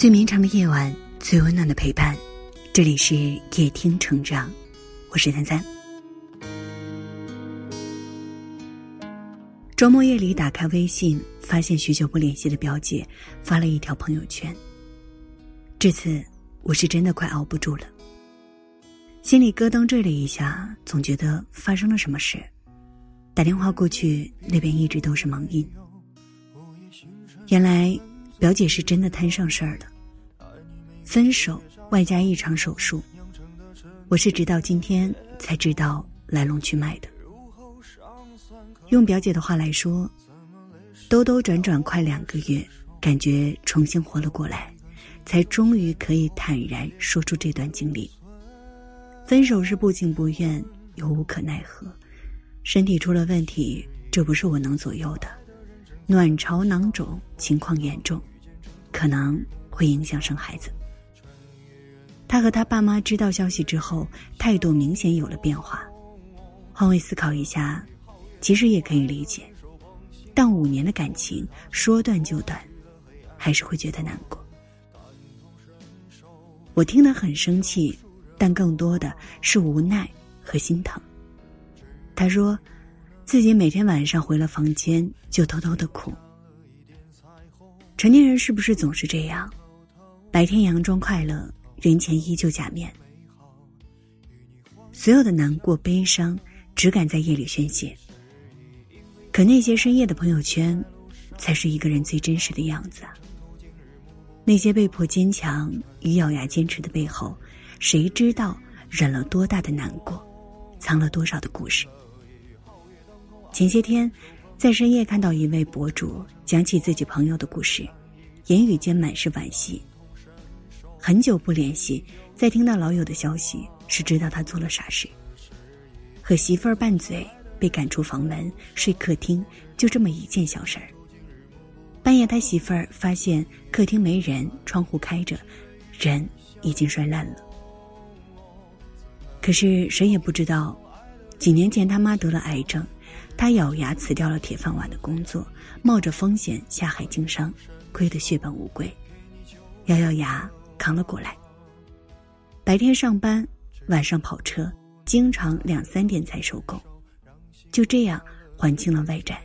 最绵长的夜晚，最温暖的陪伴。这里是夜听成长，我是三三。周末夜里打开微信，发现许久不联系的表姐发了一条朋友圈。这次我是真的快熬不住了，心里咯噔坠了一下，总觉得发生了什么事。打电话过去，那边一直都是忙音。原来。表姐是真的摊上事儿了，分手外加一场手术，我是直到今天才知道来龙去脉的。用表姐的话来说，兜兜转转快两个月，感觉重新活了过来，才终于可以坦然说出这段经历。分手是不情不愿又无可奈何，身体出了问题，这不是我能左右的，卵巢囊肿情况严重。可能会影响生孩子。他和他爸妈知道消息之后，态度明显有了变化。换位思考一下，其实也可以理解。但五年的感情说断就断，还是会觉得难过。我听得很生气，但更多的是无奈和心疼。他说，自己每天晚上回了房间就偷偷的哭。成年人是不是总是这样？白天佯装快乐，人前依旧假面。所有的难过、悲伤，只敢在夜里宣泄。可那些深夜的朋友圈，才是一个人最真实的样子啊。那些被迫坚强与咬牙坚持的背后，谁知道忍了多大的难过，藏了多少的故事？前些天。在深夜看到一位博主讲起自己朋友的故事，言语间满是惋惜。很久不联系，在听到老友的消息，是知道他做了傻事。和媳妇儿拌嘴，被赶出房门，睡客厅，就这么一件小事儿。半夜他媳妇儿发现客厅没人，窗户开着，人已经摔烂了。可是谁也不知道，几年前他妈得了癌症。他咬牙辞掉了铁饭碗的工作，冒着风险下海经商，亏得血本无归，咬咬牙扛了过来。白天上班，晚上跑车，经常两三点才收工，就这样还清了外债。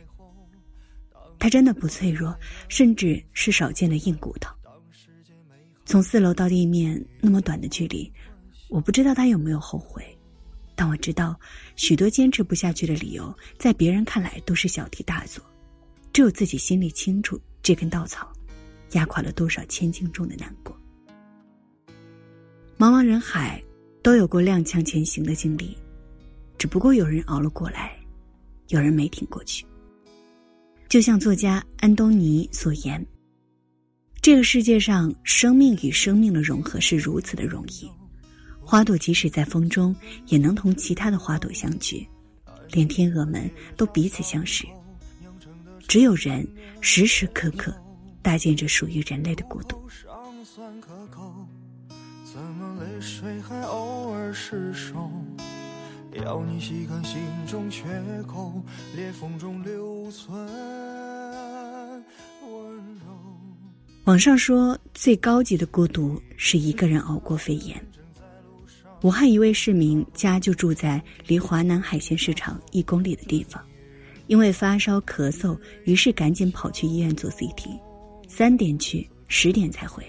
他真的不脆弱，甚至是少见的硬骨头。从四楼到地面那么短的距离，我不知道他有没有后悔。但我知道，许多坚持不下去的理由，在别人看来都是小题大做，只有自己心里清楚，这根稻草压垮了多少千斤重的难过。茫茫人海，都有过踉跄前行的经历，只不过有人熬了过来，有人没挺过去。就像作家安东尼所言：“这个世界上，生命与生命的融合是如此的容易。”花朵即使在风中，也能同其他的花朵相聚，连天鹅们都彼此相识。只有人时时刻刻搭建着属于人类的孤独孤独。网上说，最高级的孤独是一个人熬过肺炎。武汉一位市民家就住在离华南海鲜市场一公里的地方，因为发烧咳嗽，于是赶紧跑去医院做 CT，三点去，十点才回。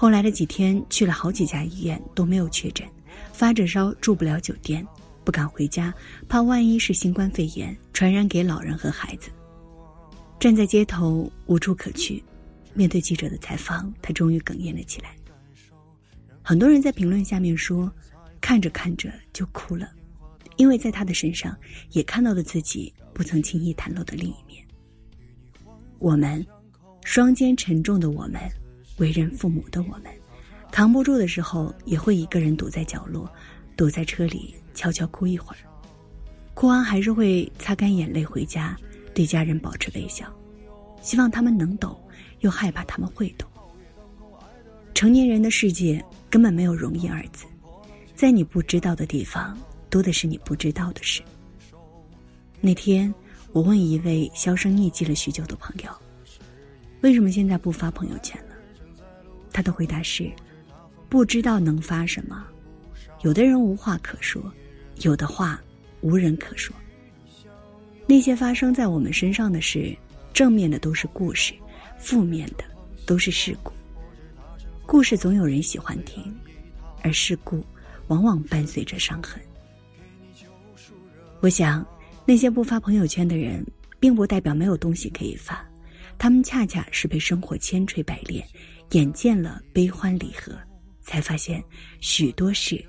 后来的几天去了好几家医院都没有确诊，发着烧住不了酒店，不敢回家，怕万一是新冠肺炎传染给老人和孩子。站在街头无处可去，面对记者的采访，他终于哽咽了起来。很多人在评论下面说，看着看着就哭了，因为在他的身上也看到了自己不曾轻易袒露的另一面。我们，双肩沉重的我们，为人父母的我们，扛不住的时候也会一个人躲在角落，躲在车里悄悄哭一会儿，哭完还是会擦干眼泪回家，对家人保持微笑，希望他们能懂，又害怕他们会懂。成年人的世界。根本没有容易二字，在你不知道的地方，多的是你不知道的事。那天，我问一位销声匿迹了许久的朋友：“为什么现在不发朋友圈了？”他的回答是：不知道能发什么。有的人无话可说，有的话无人可说。那些发生在我们身上的事，正面的都是故事，负面的都是事故。故事总有人喜欢听，而事故往往伴随着伤痕。我想，那些不发朋友圈的人，并不代表没有东西可以发，他们恰恰是被生活千锤百炼，眼见了悲欢离合，才发现许多事。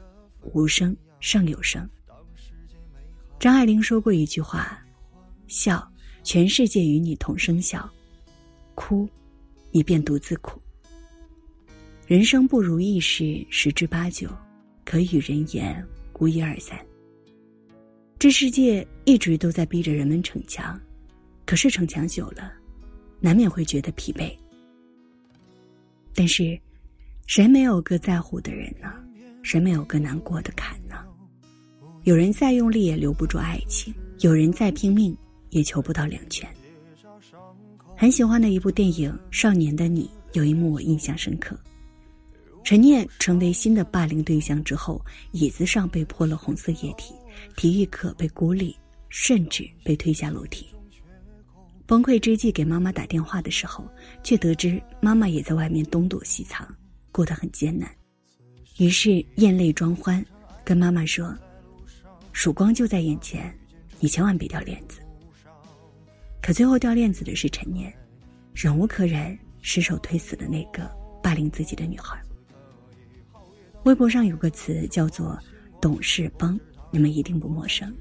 无声胜有声。张爱玲说过一句话：“笑，全世界与你同声笑；哭，你便独自哭。”人生不如意事十之八九，可与人言无一二三。这世界一直都在逼着人们逞强，可是逞强久了，难免会觉得疲惫。但是，谁没有个在乎的人呢？谁没有个难过的坎呢？有人再用力也留不住爱情，有人再拼命也求不到两全。很喜欢的一部电影《少年的你》，有一幕我印象深刻。陈念成为新的霸凌对象之后，椅子上被泼了红色液体，体育课被孤立，甚至被推下楼梯。崩溃之际，给妈妈打电话的时候，却得知妈妈也在外面东躲西藏，过得很艰难。于是咽泪装欢，跟妈妈说：“曙光就在眼前，你千万别掉链子。”可最后掉链子的是陈念，忍无可忍，失手推死了那个霸凌自己的女孩。微博上有个词叫做“懂事崩”，你们一定不陌生，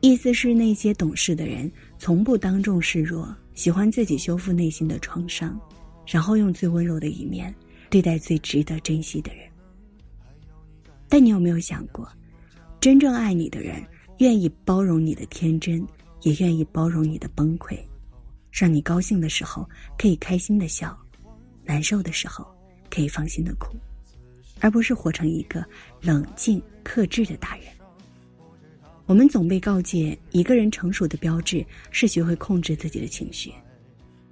意思是那些懂事的人从不当众示弱，喜欢自己修复内心的创伤，然后用最温柔的一面对待最值得珍惜的人。但你有没有想过，真正爱你的人，愿意包容你的天真，也愿意包容你的崩溃，让你高兴的时候可以开心的笑，难受的时候可以放心的哭，而不是活成一个冷静克制的大人。我们总被告诫，一个人成熟的标志是学会控制自己的情绪，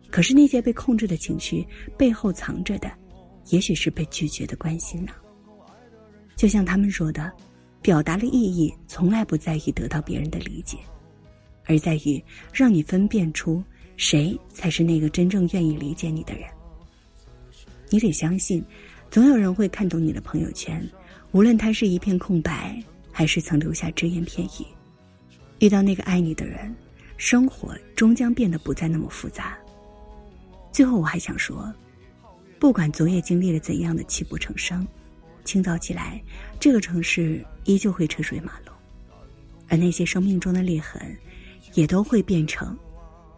可是那些被控制的情绪背后藏着的，也许是被拒绝的关心呢。就像他们说的，表达的意义从来不在于得到别人的理解，而在于让你分辨出谁才是那个真正愿意理解你的人。你得相信，总有人会看懂你的朋友圈，无论他是一片空白，还是曾留下只言片语。遇到那个爱你的人，生活终将变得不再那么复杂。最后，我还想说，不管昨夜经历了怎样的泣不成声。清早起来，这个城市依旧会车水马龙，而那些生命中的裂痕，也都会变成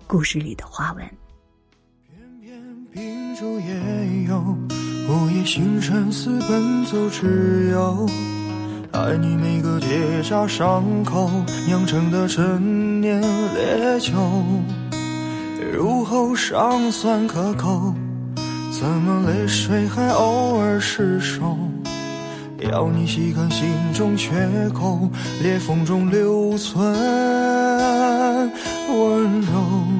故事里的花纹。偏偏秉烛夜游，午夜星辰似奔走之友，爱你每个结痂伤口酿成的陈年烈酒，入喉尚算可口，怎么泪水还偶尔失守？要你细看心中缺口，裂缝中留存温柔。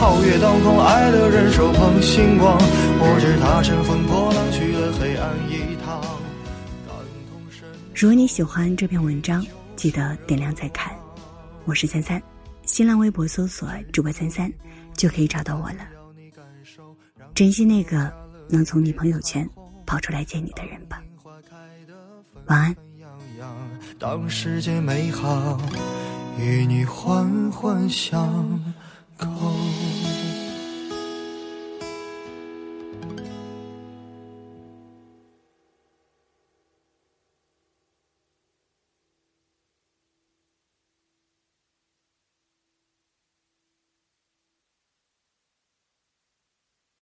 皓月当空，爱的人手捧星光，我知他乘风破浪去了黑暗一趟。如果你喜欢这篇文章，记得点亮再看。我是三三，新浪微博搜索主播三三就可以找到我了。珍惜那个能从你朋友圈跑出来见你的人吧。晚安。当世界美好，与你环环相够。